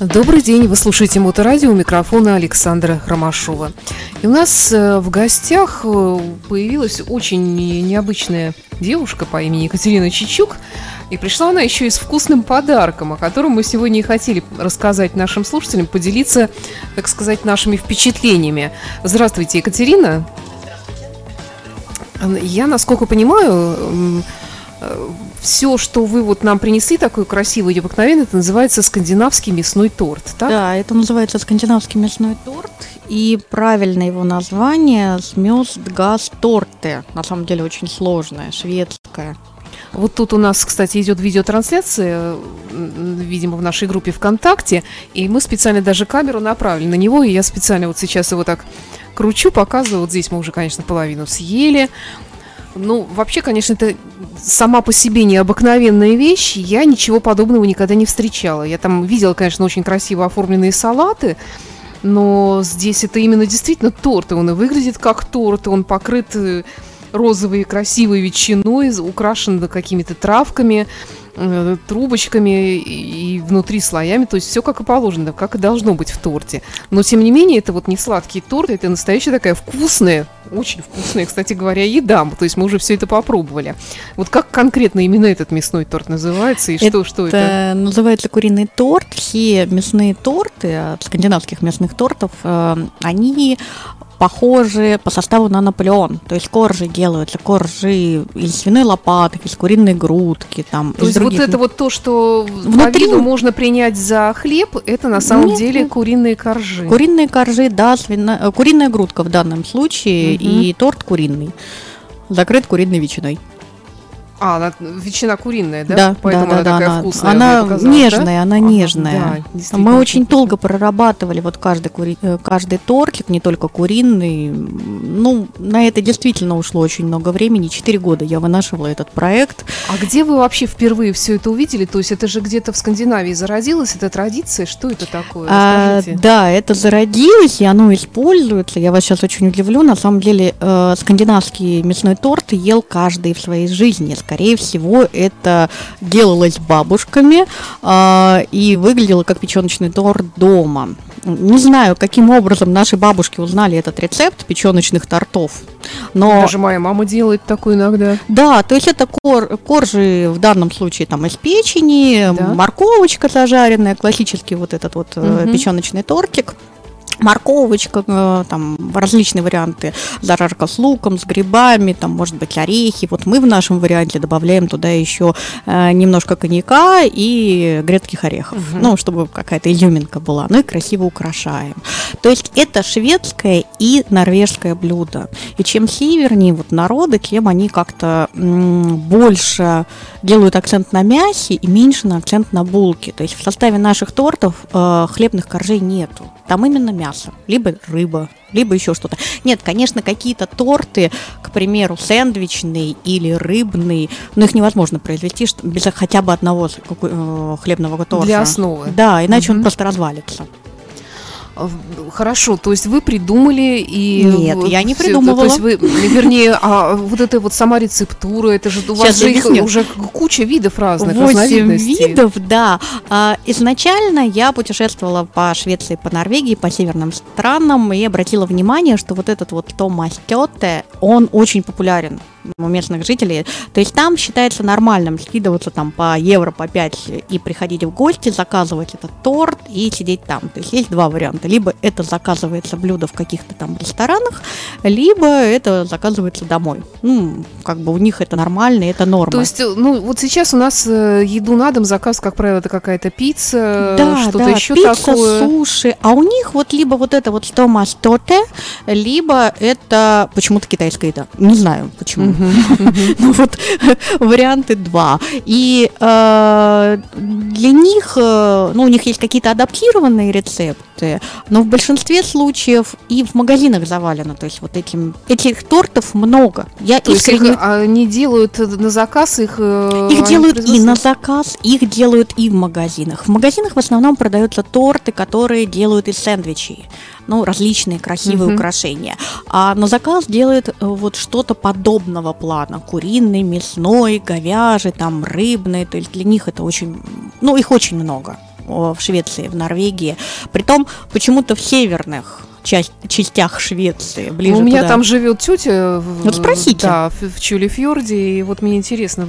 Добрый день, вы слушаете Моторадио, у микрофона Александра Ромашова. И у нас э, в гостях э, появилась очень необычная девушка по имени Екатерина Чичук. И пришла она еще и с вкусным подарком, о котором мы сегодня и хотели рассказать нашим слушателям, поделиться, так сказать, нашими впечатлениями. Здравствуйте, Екатерина. Я, насколько понимаю, все, что вы вот нам принесли, такой красивый и обыкновенный, это называется скандинавский мясной торт, так? Да, это называется скандинавский мясной торт, и правильное его название смёздгаз торты. На самом деле очень сложное, шведское. Вот тут у нас, кстати, идет видеотрансляция, видимо, в нашей группе ВКонтакте, и мы специально даже камеру направили на него, и я специально вот сейчас его так кручу, показываю. Вот здесь мы уже, конечно, половину съели. Ну, вообще, конечно, это сама по себе необыкновенная вещь. Я ничего подобного никогда не встречала. Я там видела, конечно, очень красиво оформленные салаты, но здесь это именно действительно торт. И он и выглядит как торт, и он покрыт э, розовой красивой ветчиной, украшен какими-то травками. Э, трубочками и внутри слоями, то есть все как и положено, как и должно быть в торте. Но тем не менее, это вот не сладкий торт, это настоящая такая вкусная, очень вкусная, кстати говоря, еда. То есть мы уже все это попробовали. Вот как конкретно именно этот мясной торт называется и что, что это? Называется куриный торт. Все мясные торты от скандинавских мясных тортов, э, они похожи по составу на Наполеон. То есть коржи делаются, коржи из свиной лопатки, из куриной грудки. Там, то есть других... вот это вот то, что внутри можно принять за хлеб, это на самом нет, деле нет. куриные коржи. Куриные коржи, да, свино... Э, куриная грудка в данном случае угу. и торт куриный, закрыт куриной ветчиной. А, она ветчина куриная, да? Да, Поэтому да, она да, такая она, вкусная. Она нежная, да? она нежная. Да, Мы очень долго прорабатывали вот каждый, кури... Э, каждый тортик, не только куриный. Ну, на это действительно ушло очень много времени. Четыре года я вынашивала этот проект. А где вы вообще впервые все это увидели? То есть это же где-то в Скандинавии зародилась эта традиция? Что это такое? А, да, это зародилось, и оно используется. Я вас сейчас очень удивлю. На самом деле, э, скандинавский мясной торт ел каждый в своей жизни скорее всего, это делалось бабушками э, и выглядело как печеночный торт дома. Не знаю, каким образом наши бабушки узнали этот рецепт печеночных тортов. Но... Даже моя мама делает такую иногда. Да, то есть это кор, коржи в данном случае там из печени, да. морковочка зажаренная, классический вот этот вот угу. печеночный тортик морковочка, э, там различные варианты, зажарка с луком, с грибами, там может быть орехи. Вот мы в нашем варианте добавляем туда еще э, немножко коньяка и грецких орехов, угу. ну чтобы какая-то изюминка была, ну и красиво украшаем. То есть это шведское и норвежское блюдо. И чем севернее вот народы, тем они как-то м- больше делают акцент на мясе и меньше на акцент на булке. То есть в составе наших тортов э, хлебных коржей нету. Там именно мясо, либо рыба, либо еще что-то. Нет, конечно, какие-то торты, к примеру, сэндвичный или рыбный, но их невозможно произвести без хотя бы одного э, хлебного торта. Для основы. Да, иначе угу. он просто развалится. Хорошо, то есть вы придумали и... Нет, я не придумывала. Это, то есть вы, вернее, а вот эта вот сама рецептура, это же у вас же их уже куча видов разных, 8 видов, да. А, изначально я путешествовала по Швеции, по Норвегии, по северным странам и обратила внимание, что вот этот вот Томас Тёте, он очень популярен у местных жителей. То есть там считается нормальным скидываться там по евро, по 5 и приходить в гости, заказывать этот торт и сидеть там. То есть есть два варианта. Либо это заказывается блюдо в каких-то там ресторанах, либо это заказывается домой. Ну, как бы у них это нормально, это норма. То есть, ну, вот сейчас у нас э, еду на дом заказ, как правило, это какая-то пицца, да, что-то да, еще пицца, такое. суши. А у них вот либо вот это вот стомас тоте, либо это почему-то китайская еда. Не знаю почему. Ну вот варианты два. И э, для них, э, ну у них есть какие-то адаптированные рецепты, но в большинстве случаев и в магазинах завалено. То есть вот этим этих тортов много. Я То искренне... есть их, они делают на заказ их. Э, их делают и на заказ, их делают и в магазинах. В магазинах в основном продаются торты, которые делают из сэндвичей ну, различные красивые угу. украшения. А на заказ делают э, вот что-то подобного плана. Куриный, мясной, говяжий, там, рыбный. То есть для них это очень... Ну, их очень много. В Швеции, в Норвегии. Притом почему-то в северных часть, частях Швеции, ближе У меня туда. там живет тетя. Вот спросите. Да, в, в Чулифьорде, и вот мне интересно,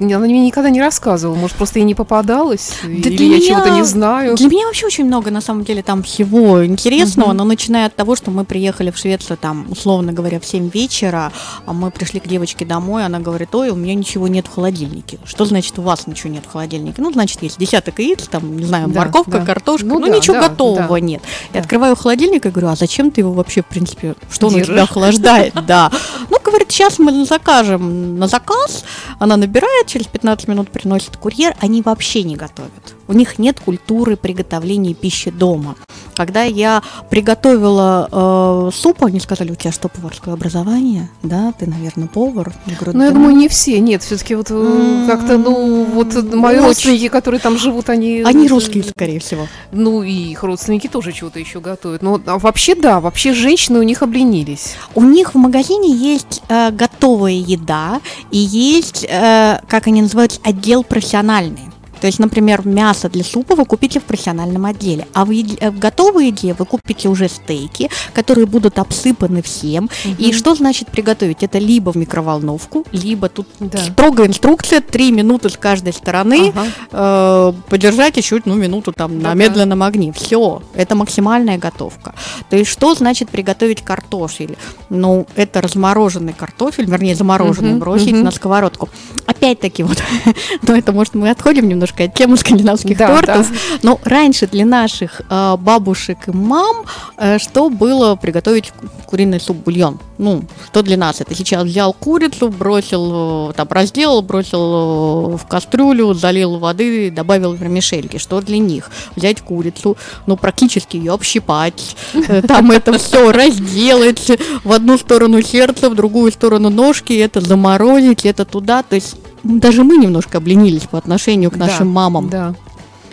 она мне никогда не рассказывала, может, просто ей не попадалась, Да или для я меня- чего-то не знаю. Для меня вообще очень много, на самом деле, там всего интересного, Мгм. но начиная от того, что мы приехали в Швецию, там, условно говоря, в 7 вечера, а мы пришли к девочке домой, она говорит, ой, у меня ничего нет в холодильнике. Что значит, у вас ничего нет в холодильнике? Ну, значит, есть десяток яиц, там, не знаю, Да, морковка, да. картошка, Ну ну, да, ничего да, готового да. нет. И Да. открываю холодильник и говорю, а зачем ты его вообще, в принципе, что он у тебя охлаждает? Да. Ну, говорит, сейчас мы закажем на заказ, она набирает, через 15 минут приносит курьер, они вообще не готовят. У них нет культуры приготовления пищи дома. Когда я приготовила э, суп, они сказали, у тебя что, поварское образование? Да, ты, наверное, повар. Я говорю, Ну, я думаю, не все, нет, все-таки вот э, М, как-то, ну, вот мои очень. родственники, которые там живут, они... Они русские, скорее всего. Ну, и их родственники тоже чего-то еще готовят. Но а вообще, да, вообще женщины у них обленились. У них в магазине есть э, готовая еда и есть, э, как они называются, отдел профессиональный. То есть, например, мясо для супа вы купите в профессиональном отделе, а в, еде- э, в готовой еде вы купите уже стейки, которые будут обсыпаны всем. И Мгм. что значит приготовить? Это либо в микроволновку, либо тут Да. строгая инструкция, три минуты с каждой стороны, Ага. э, подержать еще ну, минуту там на Да-да. медленном огне. Все, это максимальная готовка. То есть что значит приготовить картофель? Ну, это размороженный картофель, вернее, замороженный, Мгм, бросить мгм. на сковородку. Опять-таки вот, но это, может, мы отходим немножко от темы скандинавских Да, тортов. Но раньше для наших э, бабушек и мам э, что было приготовить ку- куриный суп-бульон? Ну, что для нас? Это сейчас взял курицу, бросил, э, там, разделал, бросил э, в кастрюлю, залил воды, добавил вермишельки. Что для них? Взять курицу, ну, практически ее общипать, э, там это все разделать, в одну сторону сердце, в другую сторону ножки, это заморозить, это туда. То есть даже мы немножко обленились по отношению к Да, нашим мамам. Да,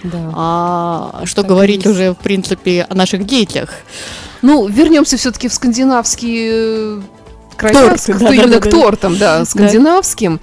да. А что Так говорить уже, в принципе, о наших детях? Ну, вернемся все-таки в скандинавские э, края, Торты, с- да, да, именно да, к да. тортам, да, скандинавским.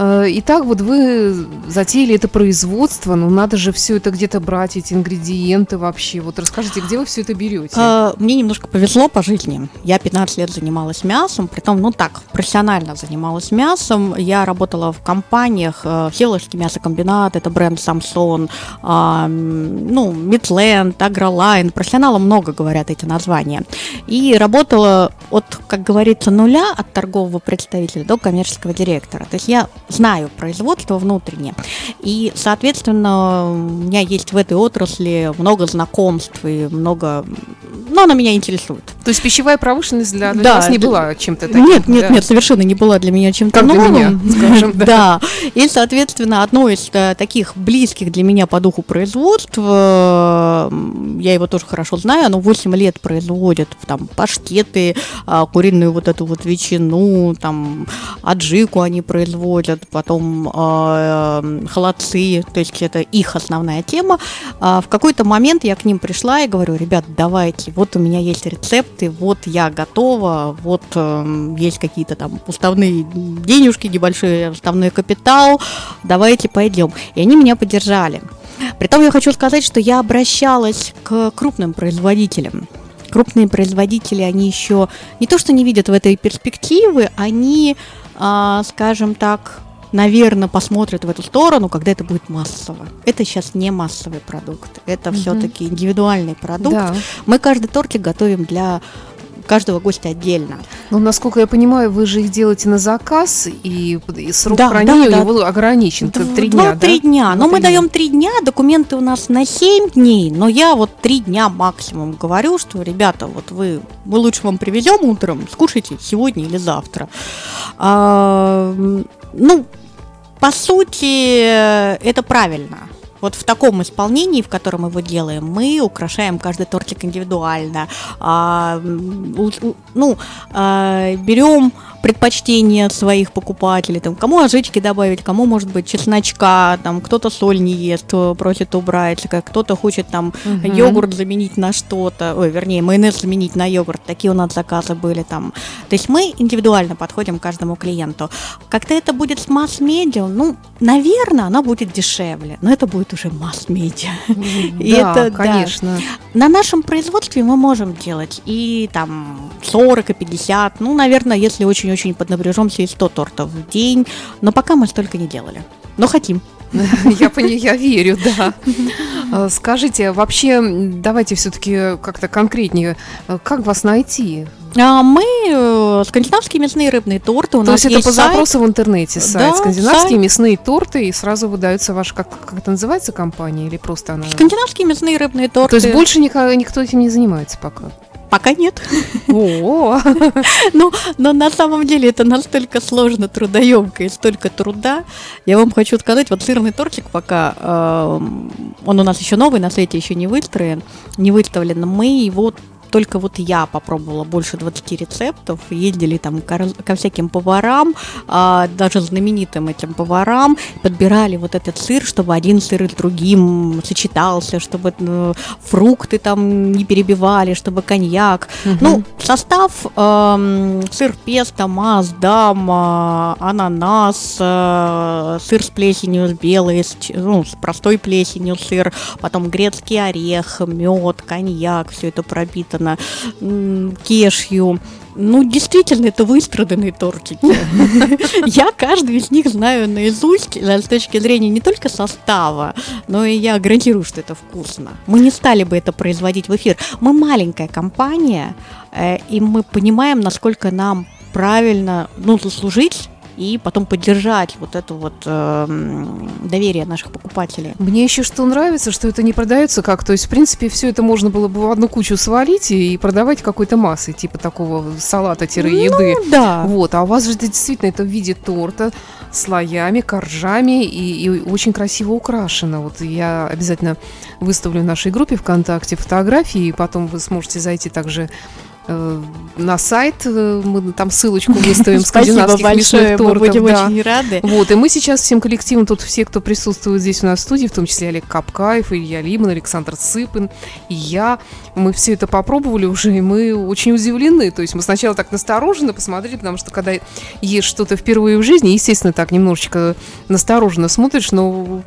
Э, Итак, вот вы затеяли это производство, но надо же все это где-то брать, эти ингредиенты вообще. Вот расскажите, где вы все это берете? А, Мне немножко повезло по жизни. Я 15 лет занималась мясом, притом, ну так, профессионально занималась мясом. Я работала в компаниях, э, Всеволожский мясокомбинат, это бренд Самсон, ну, Мидленд, Агролайн, профессионалам много говорят эти названия. И работала от, как говорится, нуля от торгового представителя до коммерческого директора. То есть я знаю производство внутреннее. И, соответственно, у меня есть в этой отрасли много знакомств и много... Ну, она меня интересует. То есть пищевая промышленность для, для Да, вас не была чем-то таким? Нет, нет, да? нет, совершенно не была для меня чем-то Как для новым. меня, скажем, да. Да. И, соответственно, одно из э, таких близких для меня по духу производств, э, я его тоже хорошо знаю, оно 8 лет производит там паштеты, а, куриную вот эту вот ветчину, там аджику они производят, потом а, э, холодцы, то есть это их основная тема. А, В какой-то момент я к ним пришла и говорю, ребят, давайте, вот у меня есть рецепты, вот я готова, вот эм, есть какие-то там уставные денежки, небольшой уставной капитал, давайте пойдем. И они меня поддержали. Притом я хочу сказать, что я обращалась к крупным производителям. Крупные производители, они еще не то что не видят в этой перспективы, они, а, скажем так, наверное, посмотрят в эту сторону, когда это будет массово. Это сейчас не массовый продукт, это Мгм. все-таки индивидуальный продукт. Да. Мы каждый тортик готовим для каждого гостя отдельно. Ну, насколько я понимаю, вы же их делаете на заказ, и, и срок Да, хранения да, у него ограничен. Три дня, да? Два-три дня. Но Два-три мы даем три дня, документы у нас на семь дней, но я вот три дня максимум говорю, что, ребята, вот вы, мы лучше вам привезем утром, скушайте сегодня или завтра. А, ну, по сути, э, это правильно. Вот в таком исполнении, в котором его делаем, мы украшаем каждый тортик индивидуально. А, ну, а, берем предпочтения своих покупателей, там, кому ажички добавить, кому, может быть, чесночка, там, кто-то соль не ест, просит убрать, кто-то хочет там угу. йогурт заменить на что-то, ой, вернее, майонез заменить на йогурт, такие у нас заказы были там. То есть мы индивидуально подходим к каждому клиенту. Как-то это будет с масс-медиа, ну, наверное, оно будет дешевле, но это будет уже масс-медиа. Да, конечно. На нашем производстве мы можем делать и там 40, и 50, ну, наверное, если очень-очень поднапряжемся, и 100 тортов в день, но пока мы столько не делали. Но хотим. Я я верю, да. А, скажите, вообще, давайте все-таки как-то конкретнее, как вас найти? А мы э, скандинавские мясные рыбные торты. У То нас есть, это по запросу в интернете сайт. Да, скандинавские сайт. мясные торты, и сразу выдается ваша, как, как это называется, компания, или просто она... Скандинавские мясные рыбные торты. То есть больше никто этим не занимается пока? Пока нет. О, ну, но на самом деле это настолько сложно, трудоемко и столько труда. Я вам хочу сказать, вот сырный тортик пока, э, он у нас еще новый, на сайте еще не выстроен, не выставлен. Мы его только вот я попробовала больше 20 рецептов, ездили там ко, всяким поварам, а, даже знаменитым этим поварам, подбирали вот этот сыр, чтобы один сыр с другим сочетался, чтобы ну, фрукты там не перебивали, чтобы коньяк. Угу. Ну, состав э, сыр песто, маздам, э, ананас, э, сыр с плесенью, с белой, с, ну, с простой плесенью сыр, потом грецкий орех, мед, коньяк, все это пропито написано кешью. Ну, действительно, это выстраданные тортики. Я каждый из них знаю наизусть с точки зрения не только состава, но и я гарантирую, что это вкусно. Мы не стали бы это производить в эфир. Мы маленькая компания, э, и мы понимаем, насколько нам правильно ну, заслужить и потом поддержать вот это вот э, доверие наших покупателей. Мне еще что нравится, что это не продается как, то есть в принципе все это можно было бы в одну кучу свалить и продавать какой-то массой, типа такого салата-еды. Ну, да. Вот, а у вас же это действительно это в виде торта, слоями, коржами и, и очень красиво украшено. Вот я обязательно выставлю в нашей группе ВКонтакте фотографии, и потом вы сможете зайти также на сайт, э, мы там ссылочку выставим скандинавских мясных тортов. Мы будем да. очень рады. Вот, и мы сейчас всем коллективом, тут все, кто присутствует здесь у нас в студии, в том числе Олег Капкаев, Илья Лиман, Александр Сыпин, и я, мы все это попробовали уже, и мы очень удивлены. То есть мы сначала так настороженно посмотрели, потому что когда ешь что-то впервые в жизни, естественно, так немножечко настороженно смотришь, но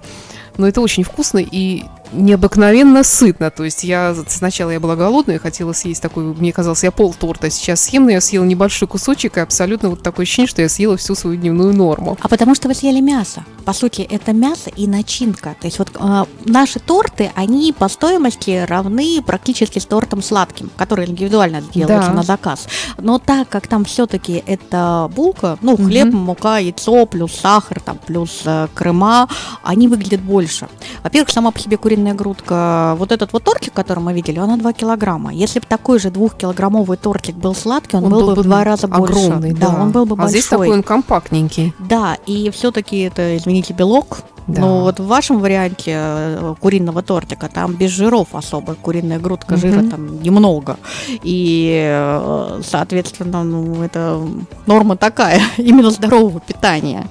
но это очень вкусно и необыкновенно сытно. То есть я сначала я была голодная, хотела съесть такой, мне казалось, я пол торта сейчас съем, но я съела небольшой кусочек, и абсолютно вот такое ощущение, что я съела всю свою дневную норму. А потому что вы съели мясо. По сути, это мясо и начинка. То есть вот э, наши торты, они по стоимости равны практически с тортом сладким, который индивидуально делается да. на заказ. Но так как там все-таки это булка, ну, хлеб, угу. мука, яйцо, плюс сахар, там, плюс э, крема, они выглядят больше. Во-первых, сама по себе куриная куриная грудка, вот этот вот тортик, который мы видели, он на 2 килограмма. Если бы такой же двухкилограммовый тортик был сладкий, он, он был, был бы в два раза огромный, больше. Да, да, он был бы а большой. здесь такой он компактненький. Да, и все-таки это, извините, белок, да. Но вот в вашем варианте э, куриного тортика там без жиров особо, куриная грудка, угу. жира там немного. И, э, соответственно, ну, это норма такая, именно здорового питания.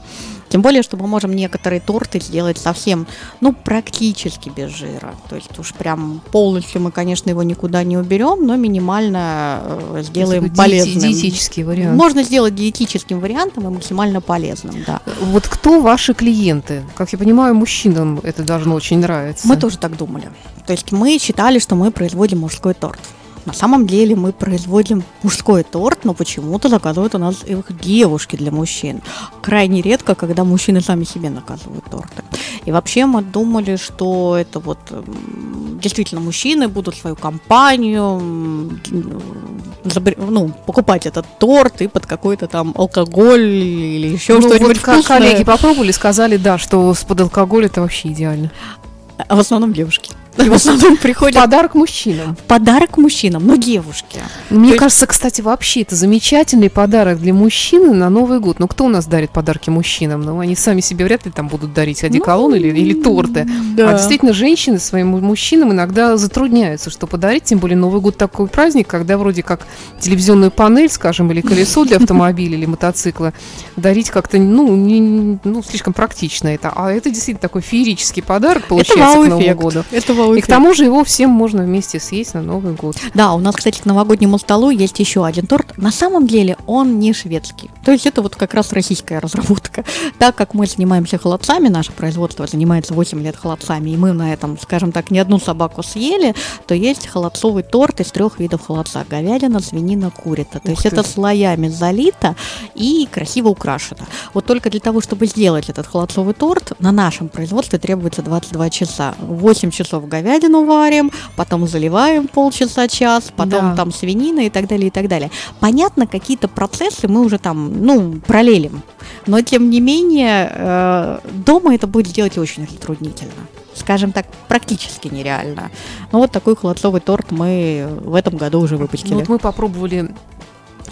Тем более, что мы можем некоторые торты сделать совсем, ну, практически без жира. То есть уж прям полностью мы, конечно, его никуда не уберем, но минимально э, сделаем диети- полезным. Диетический вариант. Можно сделать диетическим вариантом и максимально полезным, да. Вот кто ваши клиенты? Как я понимаю, мужчинам это должно очень нравиться. Мы тоже так думали. То есть мы считали, что мы производим мужской торт. На самом деле мы производим мужской торт, но почему-то заказывают у нас их девушки для мужчин. Крайне редко, когда мужчины сами себе наказывают торты. И вообще мы думали, что это вот действительно мужчины будут свою компанию ну, покупать этот торт и под какой-то там алкоголь или еще ну, что-нибудь вот коллеги попробовали, сказали, да, что под алкоголь это вообще идеально. А в основном девушки. В основном приходят... Подарок мужчинам. Подарок мужчинам, но девушки. Мне кажется, кстати, вообще это замечательный подарок для мужчины на Новый год. Ну, кто у нас дарит подарки мужчинам? Ну, они сами себе вряд ли там будут дарить одеколон ну, или, или торты. Да. А действительно, женщины своим мужчинам иногда затрудняются, что подарить, тем более Новый год такой праздник, когда вроде как телевизионную панель, скажем, или колесо для автомобиля или мотоцикла дарить как-то, ну, не, ну, слишком практично это. А это действительно такой феерический подарок получается к Новому году. Это и к тому же его всем можно вместе съесть на Новый год. Да, у нас, кстати, к новогоднему столу есть еще один торт. На самом деле он не шведский. То есть это вот как раз российская разработка. Так как мы занимаемся холодцами, наше производство занимается 8 лет холодцами, и мы на этом, скажем так, не одну собаку съели, то есть холодцовый торт из трех видов холодца. Говядина, свинина, курица. То Ух есть ты. это слоями залито и красиво украшено. Вот только для того, чтобы сделать этот холодцовый торт, на нашем производстве требуется 22 часа. 8 часов говядину варим, потом заливаем полчаса, час, потом да. там свинина и так далее, и так далее. Понятно, какие-то процессы мы уже там, ну, пролелим. Но, тем не менее, э, дома это будет сделать очень затруднительно скажем так, практически нереально. Ну вот такой холодцовый торт мы в этом году уже выпустили. Ну, вот мы попробовали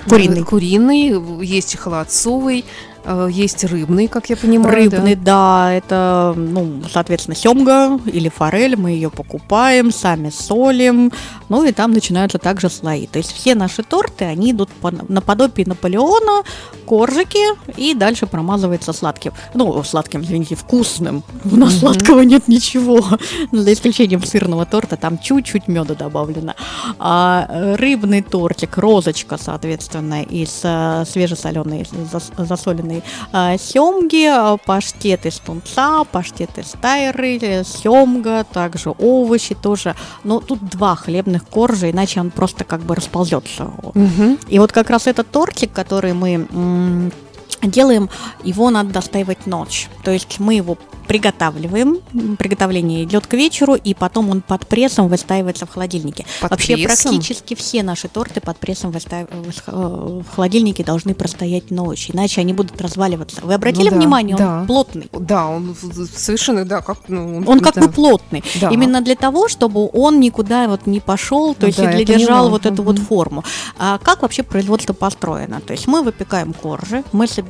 куриный. Куриный, есть холодцовый, есть рыбный, как я понимаю. Рыбный, да, да это, ну, соответственно, семга или форель, мы ее покупаем, сами солим, ну и там начинаются также слои. То есть все наши торты, они идут по, наподобие Наполеона, коржики, и дальше промазывается сладким, ну, сладким, извините, вкусным. У нас mm-hmm. сладкого нет ничего, за исключением сырного торта, там чуть-чуть меда добавлено. А э, рыбный тортик, розочка, соответственно, из э, свежесоленой, засоленной разные семги, а, паштет из тунца, паштет из тайры, семга, также овощи тоже. Но тут два хлебных коржа, иначе он просто как бы расползется. Угу. И вот как раз этот тортик, который мы делаем, его надо достаивать ночь. То есть мы его приготавливаем. Приготовление идет к вечеру, и потом он под прессом выстаивается в холодильнике. Под Вообще прессом? практически все наши торты под прессом выстав... в холодильнике должны простоять ночь, иначе они будут разваливаться. Вы обратили ну, да, внимание, да. он плотный? Да, он совершенно, да, как... Ну, он, он как да. бы плотный. Да. Именно для того, чтобы он никуда вот не пошел, то ну, есть да, держал вот эту угу. вот форму. А как вообще производство построено? То есть мы выпекаем коржи, мы собираем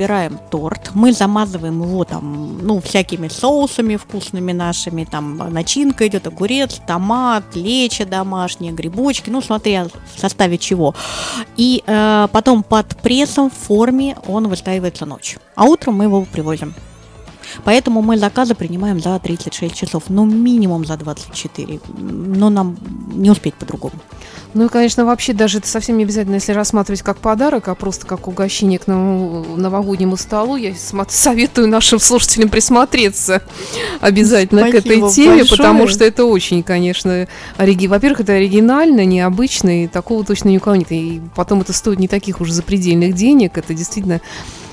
торт, мы замазываем его там, ну, всякими соусами, вкусными нашими, там начинка идет огурец, томат, лечо домашнее, грибочки, ну смотря в составе чего. И э, потом под прессом в форме он выстаивается ночь, а утром мы его привозим. Поэтому мы заказы принимаем за 36 часов, ну минимум за 24, но нам не успеть по-другому. Ну и, конечно, вообще даже это совсем не обязательно, если рассматривать как подарок, а просто как угощение к новогоднему столу. Я советую нашим слушателям присмотреться обязательно Спасибо к этой теме, большое. потому что это очень, конечно, ориги... во-первых, это оригинально, необычно, и такого точно ни у кого нет. И потом это стоит не таких уже запредельных денег, это действительно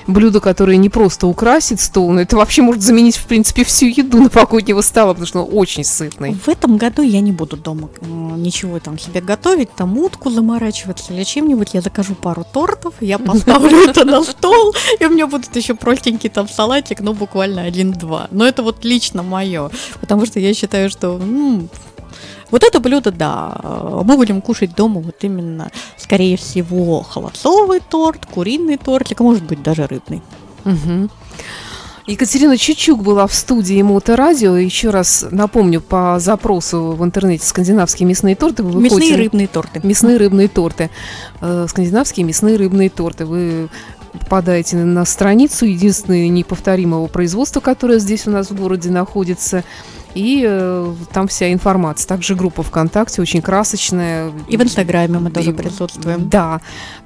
блюдо, которое не просто украсит стол, но это вообще может заменить, в принципе, всю еду новогоднего стола, потому что он очень сытный. В этом году я не буду дома ничего там себе готовить, там утку заморачиваться или чем-нибудь. Я закажу пару тортов, я поставлю это на стол, и у меня будут еще простенький там салатик, ну, буквально один-два. Но это вот лично мое, потому что я считаю, что вот это блюдо, да, мы будем кушать дома вот именно, скорее всего, холодцовый торт, куриный тортик, а может быть даже рыбный. Угу. Екатерина Чучук была в студии Моторадио. Еще раз напомню, по запросу в интернете скандинавские мясные торты вы Мясные выходите... рыбные торты. Мясные рыбные торты. Э, скандинавские мясные рыбные торты. Вы попадаете на страницу единственное неповторимого производства, которое здесь у нас в городе находится. И э, там вся информация. Также группа ВКонтакте очень красочная. И в Инстаграме мы тоже и, присутствуем. Да.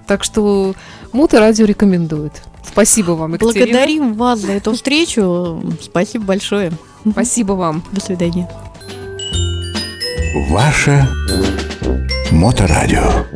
Так что Моторадио рекомендует. Спасибо вам, Екатерина. Благодарим вас за эту встречу. Спасибо большое. Спасибо вам. До свидания. Ваше Моторадио.